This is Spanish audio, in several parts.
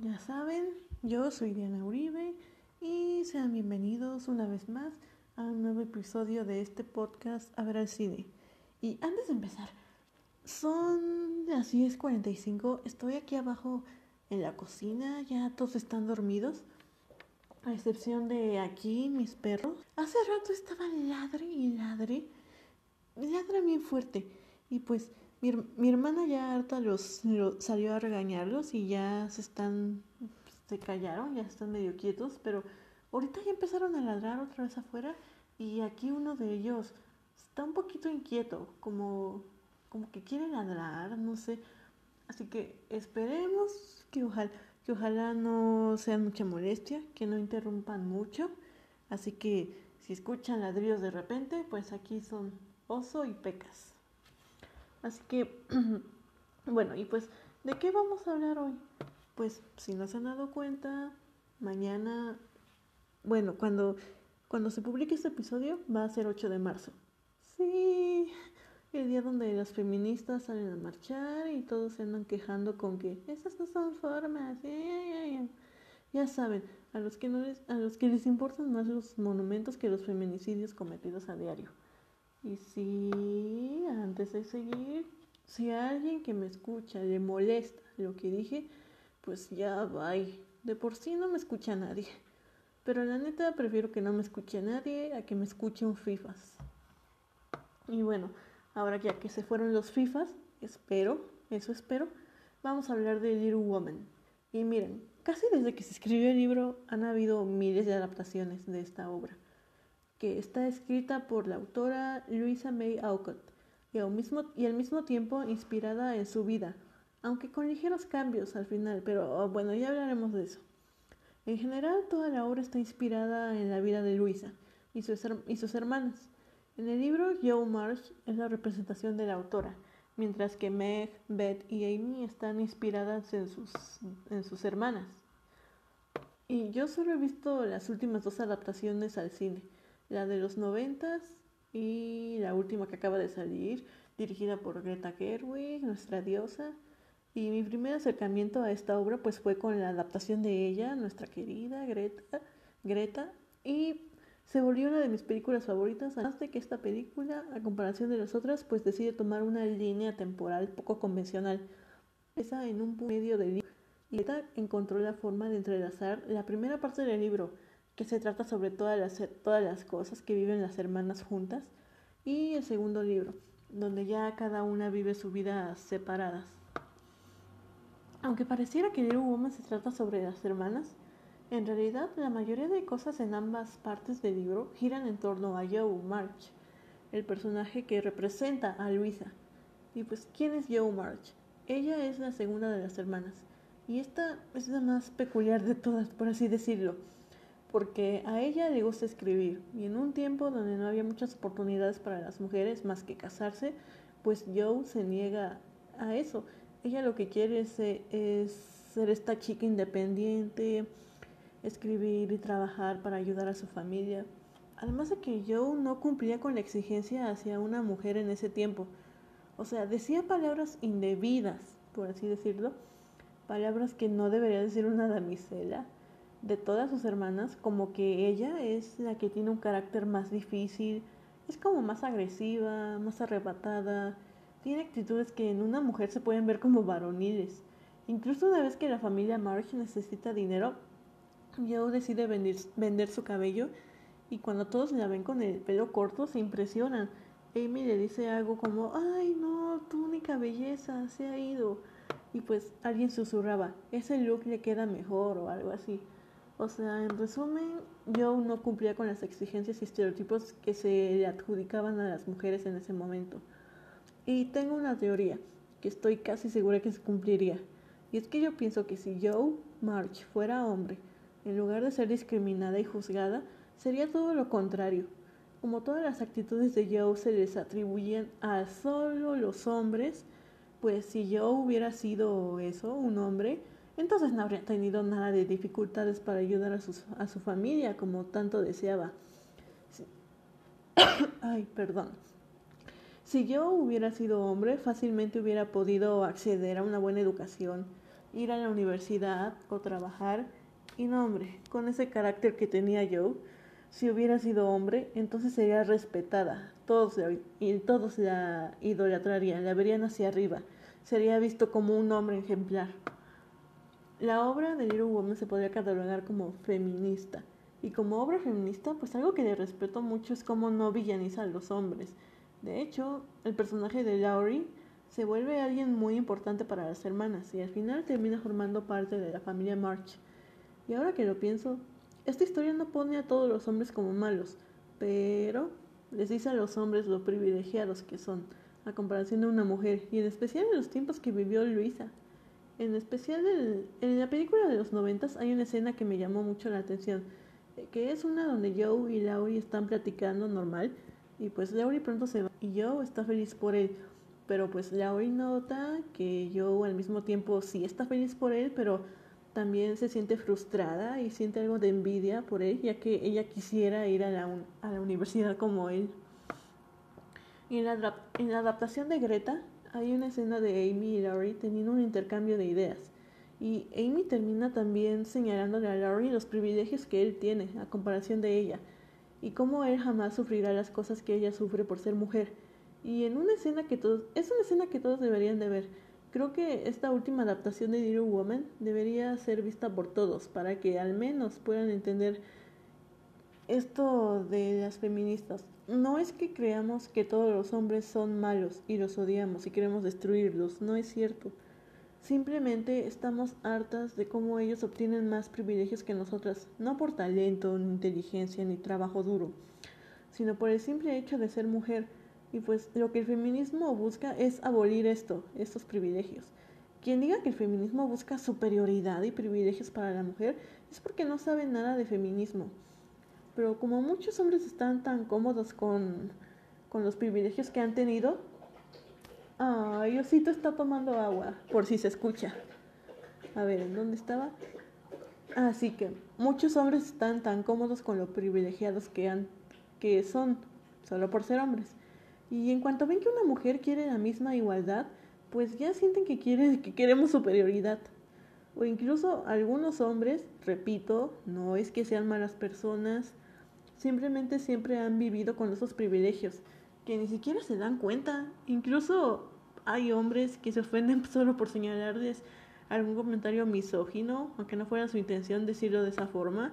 Ya saben, yo soy Diana Uribe y sean bienvenidos una vez más a un nuevo episodio de este podcast A ver al cine. Y antes de empezar, son las 10.45, estoy aquí abajo en la cocina, ya todos están dormidos, a excepción de aquí mis perros. Hace rato estaban ladre y ladre, ladra bien fuerte y pues mi, hermana ya harta los, salió a regañarlos y ya se están, se callaron, ya están medio quietos, pero ahorita ya empezaron a ladrar otra vez afuera y aquí uno de ellos está un poquito inquieto, como, como que quiere ladrar, no sé. Así que esperemos que ojalá, que ojalá no sea mucha molestia, que no interrumpan mucho. Así que si escuchan ladrillos de repente, pues aquí son oso y pecas. Así que, bueno, y pues, ¿de qué vamos a hablar hoy? Pues, si no se han dado cuenta, mañana, bueno, cuando, cuando se publique este episodio va a ser 8 de marzo. Sí, el día donde las feministas salen a marchar y todos se andan quejando con que esas no son formas. Ya saben, a los que no les, a los que les importan más los monumentos que los feminicidios cometidos a diario. Y si antes de seguir, si a alguien que me escucha le molesta lo que dije, pues ya va. De por sí no me escucha nadie. Pero la neta prefiero que no me escuche nadie a que me escuche un FIFAs. Y bueno, ahora ya que se fueron los FIFAs, espero, eso espero, vamos a hablar de Little Woman. Y miren, casi desde que se escribió el libro han habido miles de adaptaciones de esta obra que está escrita por la autora Louisa May Alcott y al, mismo, y al mismo tiempo inspirada en su vida, aunque con ligeros cambios al final, pero oh, bueno, ya hablaremos de eso. En general, toda la obra está inspirada en la vida de Luisa y sus, y sus hermanas. En el libro, Joe Marsh es la representación de la autora, mientras que Meg, Beth y Amy están inspiradas en sus, en sus hermanas. Y yo solo he visto las últimas dos adaptaciones al cine, la de los noventas y la última que acaba de salir, dirigida por Greta Gerwig, nuestra diosa. Y mi primer acercamiento a esta obra pues fue con la adaptación de ella, nuestra querida Greta, Greta, y se volvió una de mis películas favoritas, además de que esta película, a comparación de las otras, pues decide tomar una línea temporal poco convencional. Esa en un medio del libro. Y Greta encontró la forma de entrelazar la primera parte del libro, que se trata sobre todas las, todas las cosas que viven las hermanas juntas, y el segundo libro, donde ya cada una vive su vida separadas. Aunque pareciera que Little Woman se trata sobre las hermanas, en realidad la mayoría de cosas en ambas partes del libro giran en torno a Joe March, el personaje que representa a Luisa. Y pues, ¿quién es Joe March? Ella es la segunda de las hermanas, y esta es la más peculiar de todas, por así decirlo porque a ella le gusta escribir y en un tiempo donde no había muchas oportunidades para las mujeres más que casarse, pues Joe se niega a eso. Ella lo que quiere es, ser esta chica independiente, escribir y trabajar para ayudar a su familia. Además de que Joe no cumplía con la exigencia hacia una mujer en ese tiempo. O sea, decía palabras indebidas, por así decirlo, palabras que no debería decir una damisela de todas sus hermanas, como que ella es la que tiene un carácter más difícil, es como más agresiva, más arrebatada, tiene actitudes que en una mujer se pueden ver como varoniles. Incluso una vez que la familia March necesita dinero, Joe decide vender, vender su cabello y cuando todos la ven con el pelo corto se impresionan. Amy le dice algo como, ay no, tu única belleza se ha ido. Y pues alguien susurraba, ese look le queda mejor o algo así. O sea, en resumen, yo no cumplía con las exigencias y estereotipos que se le adjudicaban a las mujeres en ese momento. Y tengo una teoría que estoy casi segura que se cumpliría. Y es que yo pienso que si Joe March fuera hombre, en lugar de ser discriminada y juzgada, sería todo lo contrario. Como todas las actitudes de Joe se les atribuyen a solo los hombres, pues si Joe hubiera sido eso, un hombre, entonces no habría tenido nada de dificultades para ayudar a, a su familia como tanto deseaba. Ay, perdón. Si yo hubiera sido hombre, fácilmente hubiera podido acceder a una buena educación, ir a la universidad o trabajar. Y no, hombre, con ese carácter que tenía Joe, si hubiera sido hombre, entonces sería respetada. Todos, y todos la idolatrarían, la verían hacia arriba. Sería visto como un hombre ejemplar. La obra de Little Woman se podría catalogar como feminista. Y como obra feminista, pues algo que le respeto mucho es cómo no villaniza a los hombres. De hecho, el personaje de Laurie se vuelve alguien muy importante para las hermanas y al final termina formando parte de la familia March. Y ahora que lo pienso, esta historia no pone a todos los hombres como malos, pero les dice a los hombres lo privilegiados que son, a comparación de una mujer, y en especial en los tiempos que vivió Luisa. En especial en la película de los noventas hay una escena que me llamó mucho la atención, que es una donde Joe y Laurie están platicando normal, y pues Laurie pronto se va, y Joe está feliz por él, pero pues Laurie nota que Joe al mismo tiempo sí está feliz por él, pero también se siente frustrada y siente algo de envidia por él, ya que ella quisiera ir a la, a la universidad como él. Y en la, en la adaptación de Greta hay una escena de Amy y Laurie teniendo un intercambio de ideas. Y Amy termina también señalándole a Laurie los privilegios que él tiene a comparación de ella y cómo él jamás sufrirá las cosas que ella sufre por ser mujer. Y en una escena que todos, es una escena que todos deberían de ver, Creo que esta última adaptación de Little Woman debería ser vista por todos para que al menos puedan entender esto de las feministas. No es que creamos que todos los hombres son malos y los odiamos y queremos destruirlos, no es cierto. Simplemente estamos hartas de cómo ellos obtienen más privilegios que nosotras, no por talento, ni inteligencia, ni trabajo duro, sino por el simple hecho de ser mujer y pues lo que el feminismo busca es abolir esto, estos privilegios. Quien diga que el feminismo busca superioridad y privilegios para la mujer es porque no sabe nada de feminismo. Pero como muchos hombres están tan cómodos con, con los privilegios que han tenido, ay, Osito está tomando agua, por si se escucha. A ver, ¿en dónde estaba? Así que muchos hombres están tan cómodos con lo privilegiados que, han, que son, solo por ser hombres y en cuanto ven que una mujer quiere la misma igualdad, pues ya sienten que, quiere, que queremos superioridad. O incluso algunos hombres, repito, no es que sean malas personas, simplemente siempre han vivido con esos privilegios, que ni siquiera se dan cuenta. Incluso hay hombres que se ofenden solo por señalarles algún comentario misógino, aunque no fuera su intención decirlo de esa forma.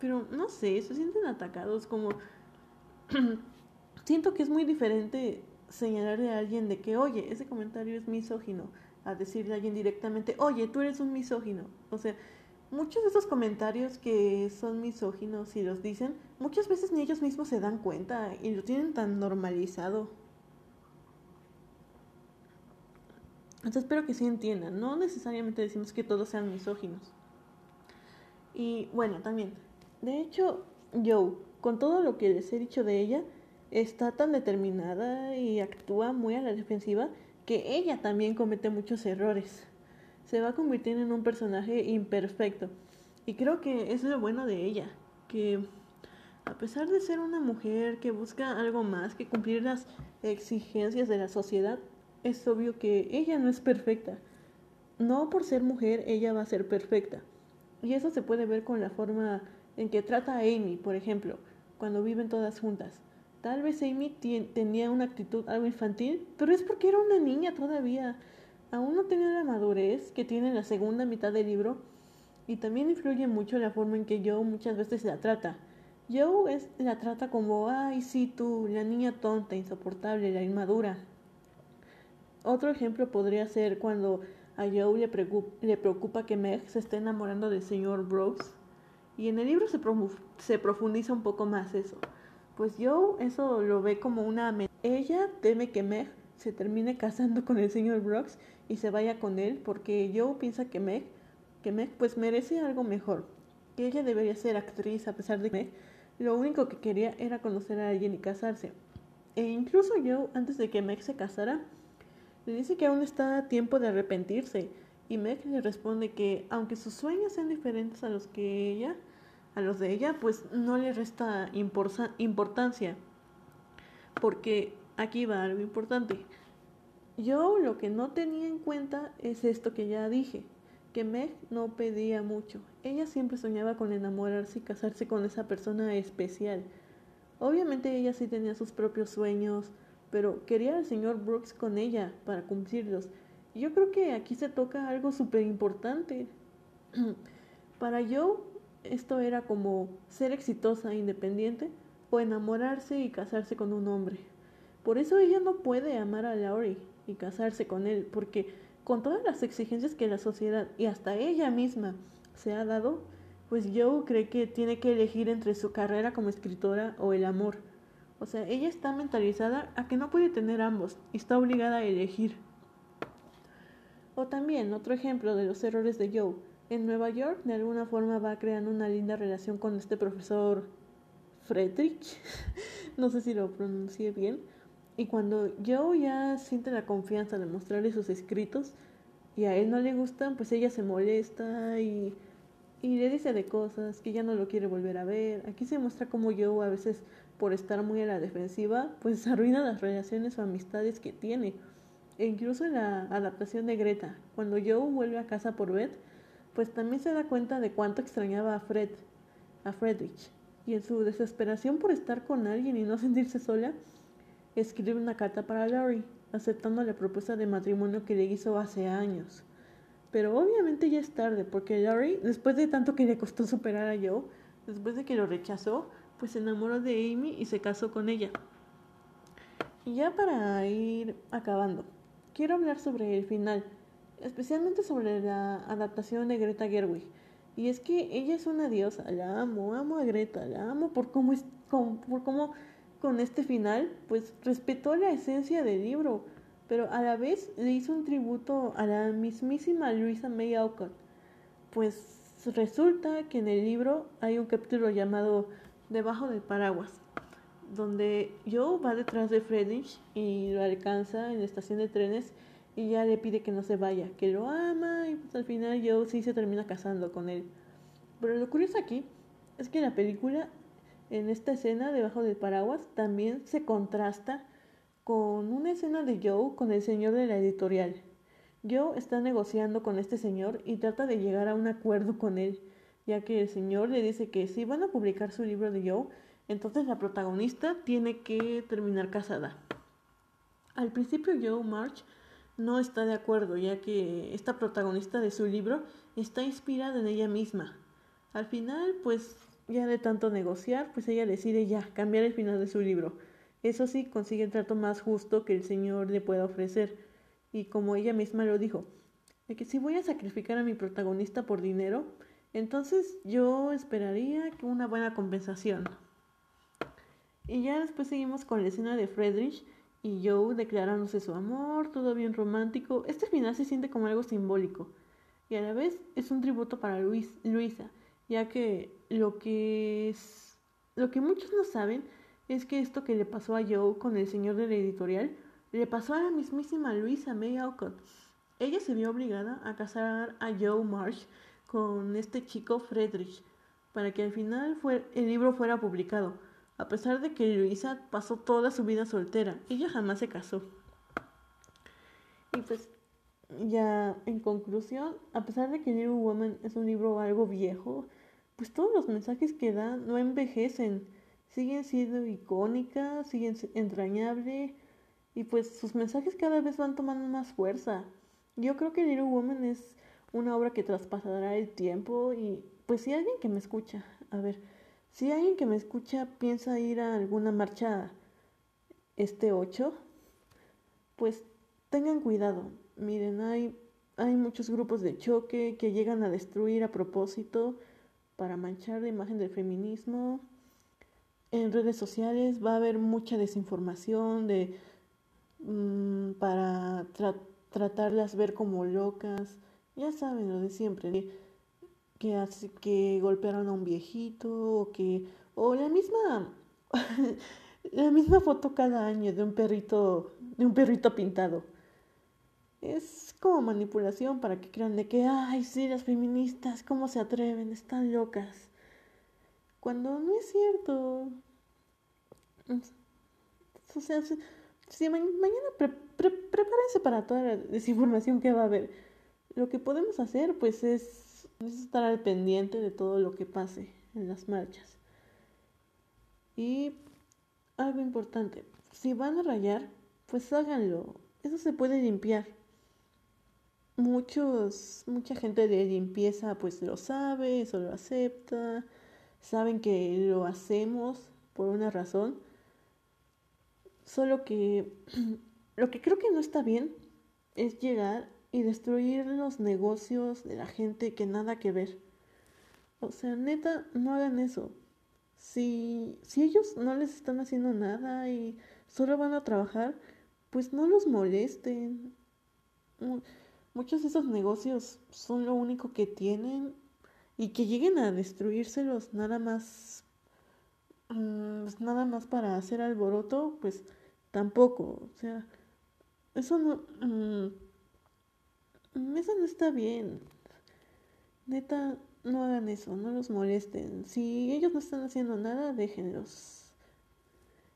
Pero no sé, se sienten atacados como siento que es muy diferente señalarle a alguien de que, oye, ese comentario es misógino, a decirle a alguien directamente, oye, tú eres un misógino. O sea, muchos de esos comentarios que son misóginos y los dicen, muchas veces ni ellos mismos se dan cuenta y lo tienen tan normalizado. Entonces espero que sí entiendan, no necesariamente decimos que todos sean misóginos. Y bueno, también, de hecho, yo, con todo lo que les he dicho de ella, está tan determinada y actúa muy a la defensiva que ella también comete muchos errores. Se va convirtiendo en un personaje imperfecto. Y creo que es lo bueno de ella, que a pesar de ser una mujer que busca algo más que cumplir las exigencias de la sociedad, es obvio que ella no es perfecta. No por ser mujer ella va a ser perfecta. Y eso se puede ver con la forma en que trata a Amy, por ejemplo, cuando viven todas juntas. Tal vez Amy tenía una actitud algo infantil, pero es porque era una niña todavía. Aún no tenía la madurez que tiene en la segunda mitad del libro y también influye mucho la forma en que Joe muchas veces la trata. Joe la trata como, ay, sí, tú, la niña tonta, insoportable, la inmadura. Otro ejemplo podría ser cuando a Joe le, preocupa, le preocupa que Meg se esté enamorando del señor Brooks. Y en el libro se, profundiza un poco más eso. Pues yo eso lo ve como una Ella teme que Meg se termine casando con el señor Brooks y se vaya con él porque yo piensa que Meg, que Meg pues merece algo mejor, que ella debería ser actriz a pesar de que Meg lo único que quería era conocer a alguien y casarse. E incluso yo, antes de que Meg se casara, le dice que aún está a tiempo de arrepentirse y Meg le responde que aunque sus sueños sean diferentes a los que ella, a los de ella, pues no le resta importancia. Porque aquí va algo importante. Yo lo que no tenía en cuenta es esto que ya dije, que Meg no pedía mucho. Ella siempre soñaba con enamorarse y casarse con esa persona especial. Obviamente ella sí tenía sus propios sueños, pero quería al señor Brooks con ella para cumplirlos. Y yo creo que aquí se toca algo súper importante. para Joe, esto era como ser exitosa, e independiente, o enamorarse y casarse con un hombre. Por eso ella no puede amar a Laurie y casarse con él, porque con todas las exigencias que la sociedad y hasta ella misma se ha dado, pues Joe cree que tiene que elegir entre su carrera como escritora o el amor. O sea, ella está mentalizada a que no puede tener ambos y está obligada a elegir. O también, otro ejemplo de los errores de Joe. En Nueva York, de alguna forma va creando una linda relación con este profesor Friedrich. no sé si lo pronuncié bien y cuando Joe ya siente la confianza de mostrarle sus escritos y a él no le gustan, pues ella se molesta y, le dice de cosas que ya no lo quiere volver a ver. Aquí se muestra como Joe a veces por estar muy a la defensiva, pues arruina las relaciones o amistades que tiene. E incluso en la adaptación de Greta, cuando Joe vuelve a casa por Beth, pues también se da cuenta de cuánto extrañaba a Fred, a Friedrich. Y en su desesperación por estar con alguien y no sentirse sola, escribe una carta para Larry, aceptando la propuesta de matrimonio que le hizo hace años. Pero obviamente ya es tarde, porque Larry, después de tanto que le costó superar a Joe, después de que lo rechazó, pues se enamoró de Amy y se casó con ella. Y ya para ir acabando, quiero hablar sobre el final, especialmente sobre la adaptación de Greta Gerwig. Y es que ella es una diosa, la amo, amo a Greta, la amo por cómo es, por cómo con este final, pues respetó la esencia del libro, pero a la vez le hizo un tributo a la mismísima Luisa May Alcott. Pues resulta que en el libro hay un capítulo llamado Debajo del paraguas, donde Joe va detrás de Friedrich y lo alcanza en la estación de trenes y ya le pide que no se vaya, que lo ama y pues al final Joe sí se termina casando con él. Pero lo curioso aquí es que la película en esta escena debajo del paraguas también se contrasta con una escena de Joe con el señor de la editorial. Joe está negociando con este señor y trata de llegar a un acuerdo con él, ya que el señor le dice que si van a publicar su libro de Joe, entonces la protagonista tiene que terminar casada. Al principio Joe March no está de acuerdo, ya que esta protagonista de su libro está inspirada en ella misma. Al final, pues ya de tanto negociar, pues ella decide ya cambiar el final de su libro. Eso sí, consigue el trato más justo que el Señor le pueda ofrecer. Y como ella misma lo dijo, de que si voy a sacrificar a mi protagonista por dinero, entonces yo esperaría una buena compensación. Y ya después seguimos con la escena de Friedrich y Joe declarándose su amor, todo bien romántico. Este final se siente como algo simbólico y a la vez es un tributo para Luis, Luisa, ya que lo que es, lo que muchos no saben es que esto que le pasó a Joe con el señor de la editorial le pasó a la mismísima Luisa May Alcott. Ella se vio obligada a casar a Joe Marsh con este chico Friedrich para que al final el libro fuera publicado, a pesar de que Luisa pasó toda su vida soltera. Ella jamás se casó. Y pues ya en conclusión, a pesar de que Little Woman es un libro algo viejo, pues todos los mensajes que da no envejecen, siguen siendo icónicas, siguen entrañables y pues sus mensajes cada vez van tomando más fuerza. Yo creo que Little Woman es una obra que traspasará el tiempo y pues si alguien que me escucha, a ver, si alguien que me escucha piensa ir a alguna marcha este 8, pues tengan cuidado. Miren, hay, hay muchos grupos de choque que llegan a destruir a propósito para manchar la imagen del feminismo. En redes sociales va a haber mucha desinformación de, mm, para tratarlas ver como locas. Ya saben lo de siempre, que, que golpearon a un viejito o que o la misma la misma foto cada año de un perrito de un perrito pintado es como manipulación para que crean de que, ay, sí, las feministas, ¿cómo se atreven? Están locas. Cuando no es cierto. O sea, si, mañana prepárense para toda la desinformación que va a haber. lo que podemos hacer pues es, es estar al pendiente de todo lo que pase en las marchas. Y algo importante, si van a rayar, pues háganlo. Eso se puede limpiar. Muchos, mucha gente de limpieza pues lo sabe, eso lo acepta, saben que lo hacemos por una razón. Solo que lo que creo que no está bien es llegar y destruir los negocios de la gente que nada que ver. O sea, neta, no hagan eso. Si, si ellos no les están haciendo nada y solo van a trabajar, pues no los molesten. Muchos de esos negocios son lo único que tienen y que lleguen a destruírselos nada más mm, nada más para hacer alboroto, pues tampoco, o sea, eso no mm, eso no está bien. Neta, no hagan eso, no los molesten. Si ellos no están haciendo nada, déjenlos.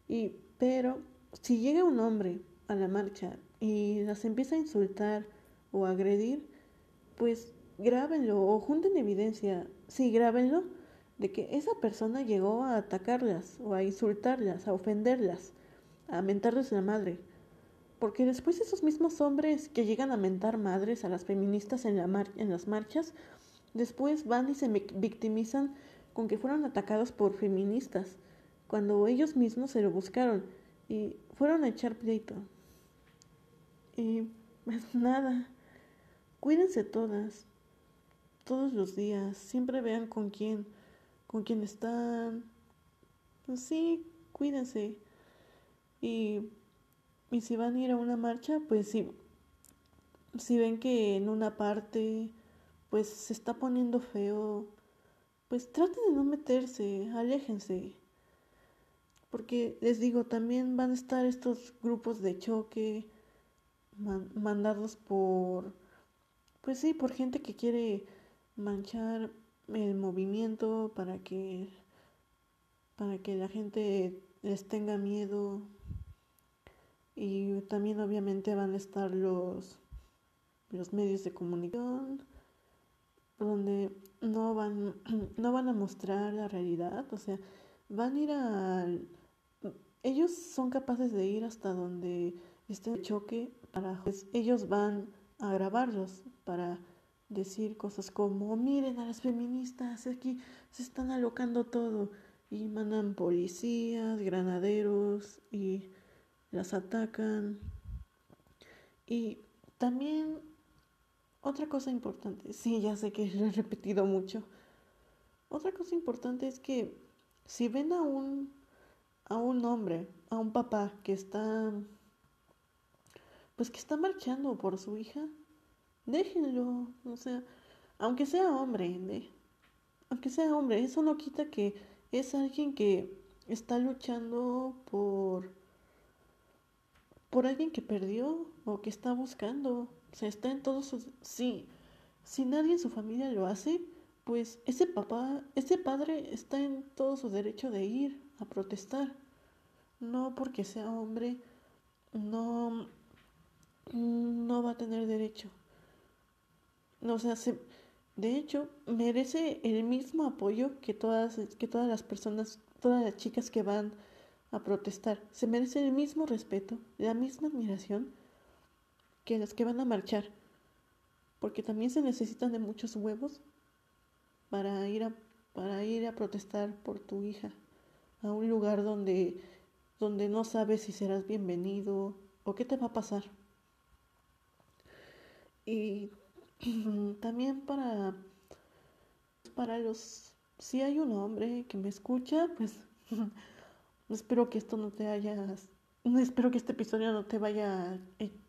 Y, pero, si llega un hombre a la marcha y las empieza a insultar o agredir, pues grábenlo o junten evidencia. Sí, grábenlo de que esa persona llegó a atacarlas o a insultarlas, a ofenderlas, a mentarles la madre. Porque después esos mismos hombres que llegan a mentar madres a las feministas en, en las marchas, Después van y se victimizan con que fueron atacados por feministas, cuando ellos mismos se lo buscaron y fueron a echar pleito. Y pues nada, cuídense todas, todos los días, siempre vean con quién, con quién están. Pues sí, cuídense. Y, y si van a ir a una marcha, pues sí, si ven que en una parte pues se está poniendo feo, pues traten de no meterse, aléjense. Porque les digo, también van a estar estos grupos de choque mandados por, pues sí, por gente que quiere manchar el movimiento para que, para que la gente les tenga miedo. Y también obviamente van a estar los, los medios de comunicación donde no van, no van a mostrar la realidad, o sea, van a ir al... Ellos son capaces de ir hasta donde esté el choque para... Pues, ellos van a grabarlos para decir cosas como, miren a las feministas, aquí se están alocando todo y mandan policías, granaderos y las atacan. Y también otra cosa importante, sí, ya sé que lo he repetido mucho. Otra cosa importante es que si ven a un a un hombre, a un papá que está pues que está marchando por su hija, déjenlo, o sea, aunque sea hombre, aunque sea hombre, eso no quita que es alguien que está luchando por por alguien que perdió o que está buscando o sea, está en todos sus... Sí, si nadie en su familia lo hace, pues ese papá, ese padre está en todo su derecho de ir a protestar. No porque sea hombre, no, no va a tener derecho. O sea, se, de hecho, merece el mismo apoyo que todas, que todas las personas, todas las chicas que van a protestar. Se merece el mismo respeto, la misma admiración que las que van a marchar, porque también se necesitan de muchos huevos para ir a, para ir a protestar por tu hija a un lugar donde, donde no sabes si serás bienvenido o qué te va a pasar. Y también para, para los, si hay un hombre que me escucha, pues espero que esto no te hayas, espero que este episodio no te vaya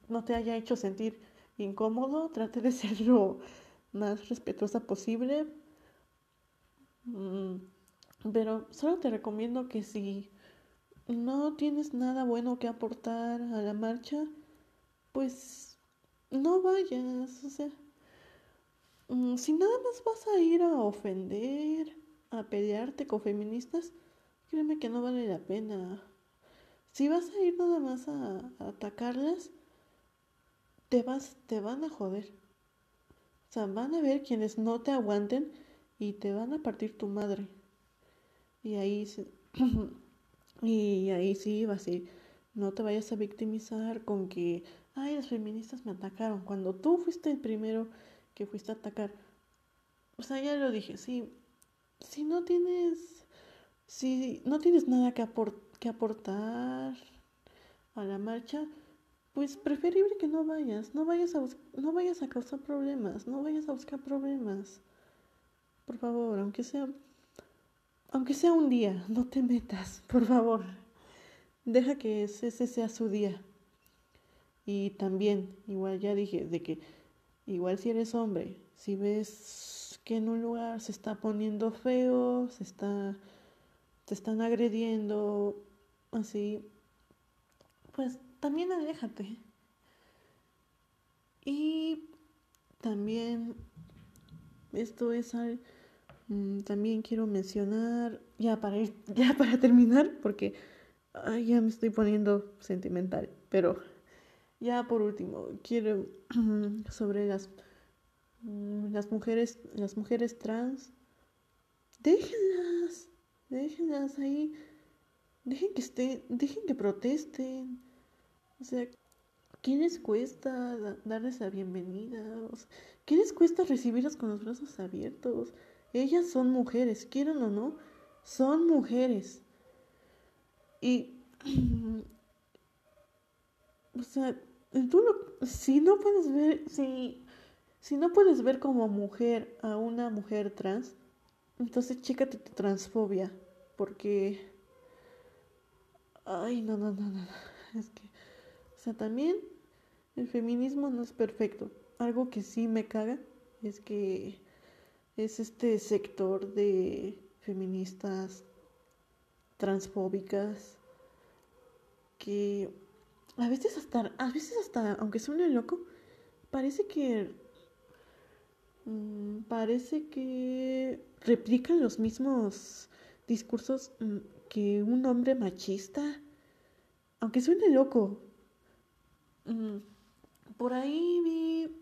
no te haya hecho sentir incómodo, trate de ser lo más respetuosa posible. Mm, pero solo te recomiendo que si no tienes nada bueno que aportar a la marcha, pues no vayas. O sea, mm, si nada más vas a ir a ofender, a pelearte con feministas, créeme que no vale la pena. Si vas a ir nada más a atacarlas, te vas, te van a joder. O sea, van a ver quienes no te aguanten y te van a partir tu madre. Y ahí, y ahí sí va a ser, no te vayas a victimizar con que, ay, las feministas me atacaron, cuando tú fuiste el primero que fuiste a atacar. O sea, ya lo dije, sí, si no tienes, si no tienes nada que, que aportar a la marcha, pues preferible que no vayas, no vayas a no vayas a causar problemas, no vayas a buscar problemas. Por favor, aunque sea aunque sea un día, no te metas, por favor. Deja que ese sea su día. Y también, igual ya dije, de que igual si eres hombre, si ves que en un lugar se está poniendo feo, se está te están agrediendo, así, pues también aléjate. Y también esto es algo Mm, también quiero mencionar, ya para, ya para terminar, porque ya me estoy poniendo sentimental, pero ya por último, quiero sobre las, mm, las mujeres, las mujeres trans, déjenlas, déjenlas ahí, dejen que estén, dejen que protesten, o sea, ¿qué les cuesta darles la bienvenida? ¿Qué les cuesta recibirlas con los brazos abiertos? Ellas son mujeres, quieran o no, son mujeres. Y, o sea, tú si no puedes ver, si, si no puedes ver como mujer a una mujer trans, entonces chécate tu transfobia, porque, ay, no, no, no, no, es que, o sea, también el feminismo no es perfecto. Algo que sí me caga es que es este sector de feministas transfóbicas que a veces hasta, a veces hasta, aunque suene loco, parece que mm, parece que replican los mismos discursos mm, que un hombre machista, aunque suene loco. Mm, por ahí vi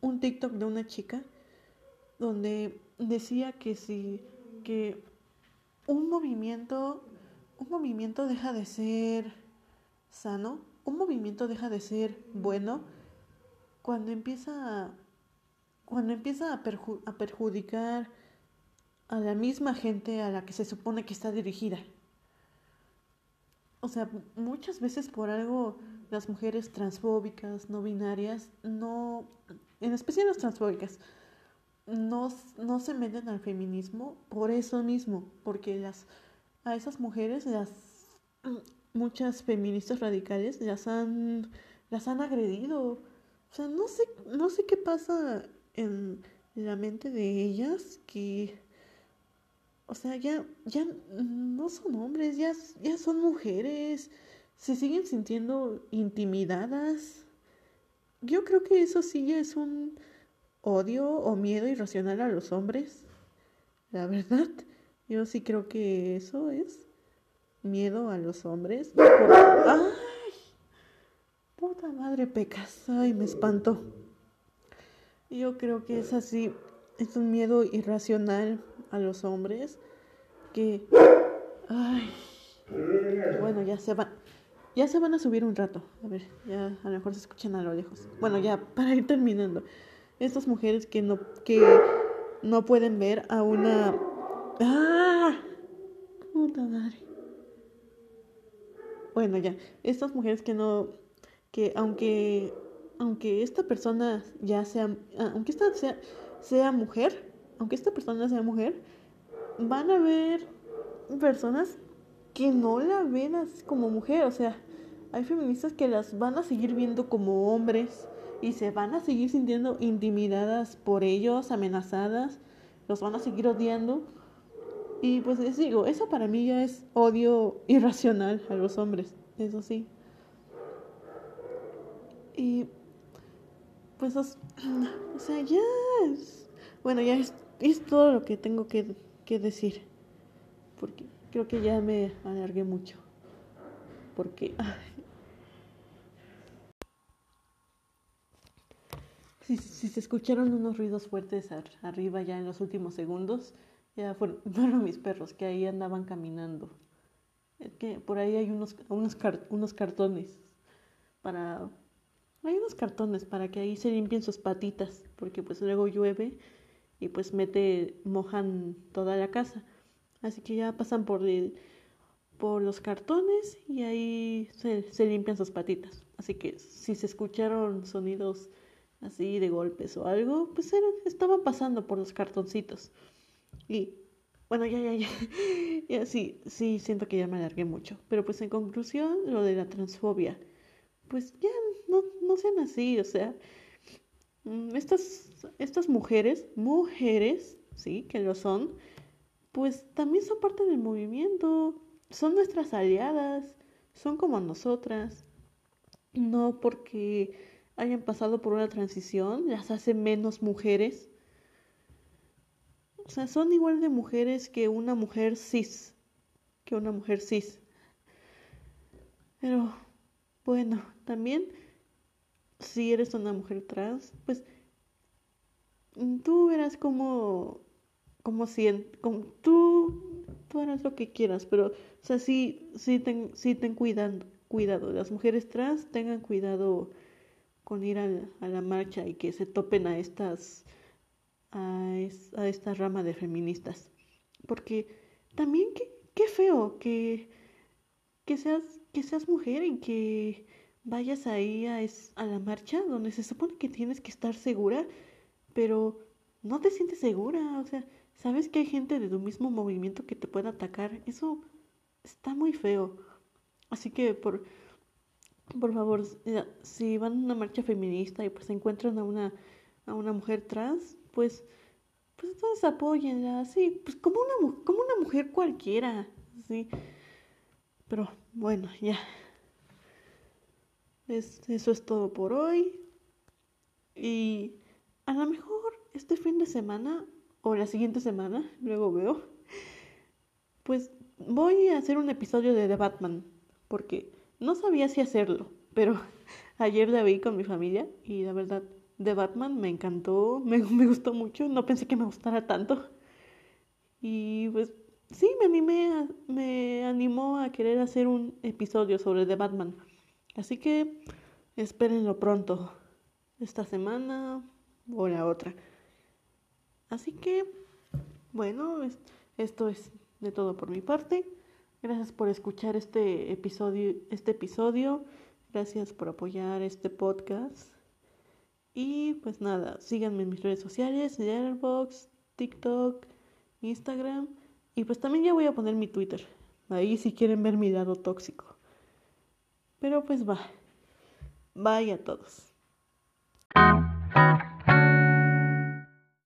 un TikTok de una chica donde decía que si que un movimiento un movimiento deja de ser sano, un movimiento deja de ser bueno cuando empieza a, cuando empieza a, perjudicar a la misma gente a la que se supone que está dirigida. O sea, muchas veces por algo las mujeres transfóbicas, no binarias, no, en especial las transfóbicas, no, no se meten al feminismo por eso mismo, porque las, a esas mujeres, las muchas feministas radicales las han, las han agredido. O sea, no sé, no sé qué pasa en la mente de ellas que, o sea, ya, ya no son hombres, ya, ya son mujeres, se siguen sintiendo intimidadas. Yo creo que eso sí ya es un odio o miedo irracional a los hombres. La verdad, yo sí creo que eso es miedo a los hombres. ¡Ay! Puta madre pecas. Ay, me espanto. Yo creo que es así. Es un miedo irracional a los hombres. Que. Ay. Bueno, ya se van. Ya se van a subir un rato. A ver, ya a lo mejor se escuchan a lo lejos. Bueno, ya, para ir terminando estas mujeres que no, que no pueden ver a una... ¡Ah! Puta madre. Bueno, ya. Estas mujeres que no... Que aunque... Aunque esta persona ya sea... Aunque esta sea, sea mujer. Aunque esta persona sea mujer. Van a ver personas que no la ven así como mujer. O sea, hay feministas que las van a seguir viendo como hombres y se van a seguir sintiendo intimidadas por ellos, amenazadas, los van a seguir odiando. Y pues les digo, eso para mí ya es odio irracional a los hombres, eso sí. Y pues, o sea, ya es, bueno, ya es, es, todo lo que tengo que, que decir, porque creo que ya me alargué mucho, porque... si, si se escucharon unos ruidos fuertes arriba ya en los últimos segundos, ya fueron, fueron mis perros que ahí andaban caminando. Es que por ahí hay unos, unos, unos cartones para... Hay unos cartones para que ahí se limpien sus patitas, porque pues luego llueve y pues mete, mojan toda la casa. Así que ya pasan por, por los cartones y ahí se, se limpian sus patitas. Así que si se escucharon sonidos así de golpes o algo, pues estaban pasando por los cartoncitos. Y bueno, ya, ya, ya, ya, sí, sí, siento que ya me alargué mucho. Pero pues en conclusión, lo de la transfobia, pues ya no, no sean así, o sea, mm, estas, estas mujeres, mujeres, sí, que lo son, pues también son parte del movimiento, son nuestras aliadas, son como nosotras. No porque hayan pasado por una transición las hace menos mujeres o sea, son igual de mujeres que una mujer cis, que una mujer cis. Pero, bueno, también, si eres una mujer trans, pues tú verás como, como si, como, tú, tú harás lo que quieras, pero, o sea, sí, sí ten, sí ten cuidado. Las mujeres trans tengan cuidado con ir a, a la marcha y que se topen a estas a, esta rama de feministas. Porque también qué, qué feo que, que, seas, que seas mujer y que vayas ahí a, a la marcha donde se supone que tienes que estar segura, pero no te sientes segura. O sea, sabes que hay gente de tu mismo movimiento que te puede atacar. Eso está muy feo. Así que por, por favor, si van a una marcha feminista y pues encuentran a una, a una mujer trans, pues, pues entonces apóyenla, sí, pues como una, como una mujer cualquiera, sí. Pero bueno, ya. eso es todo por hoy. Y a lo mejor este fin de semana o la siguiente semana, luego veo, pues voy a hacer un episodio de The Batman, porque no sabía si hacerlo, pero ayer la vi con mi familia y la verdad de Batman me encantó, me, me, gustó mucho, no pensé que me gustara tanto. Y pues sí, me animé, me animó a querer hacer un episodio sobre The Batman. Así que espérenlo pronto, esta semana o la otra. Así que, bueno, esto es de todo por mi parte. Gracias por escuchar este episodio, este episodio. Gracias por apoyar este podcast. Y pues nada, síganme en mis redes sociales, Letterboxd, TikTok, Instagram. Y pues también ya voy a poner mi Twitter. Ahí si quieren ver mi lado tóxico. Pero pues va. Bye a todos.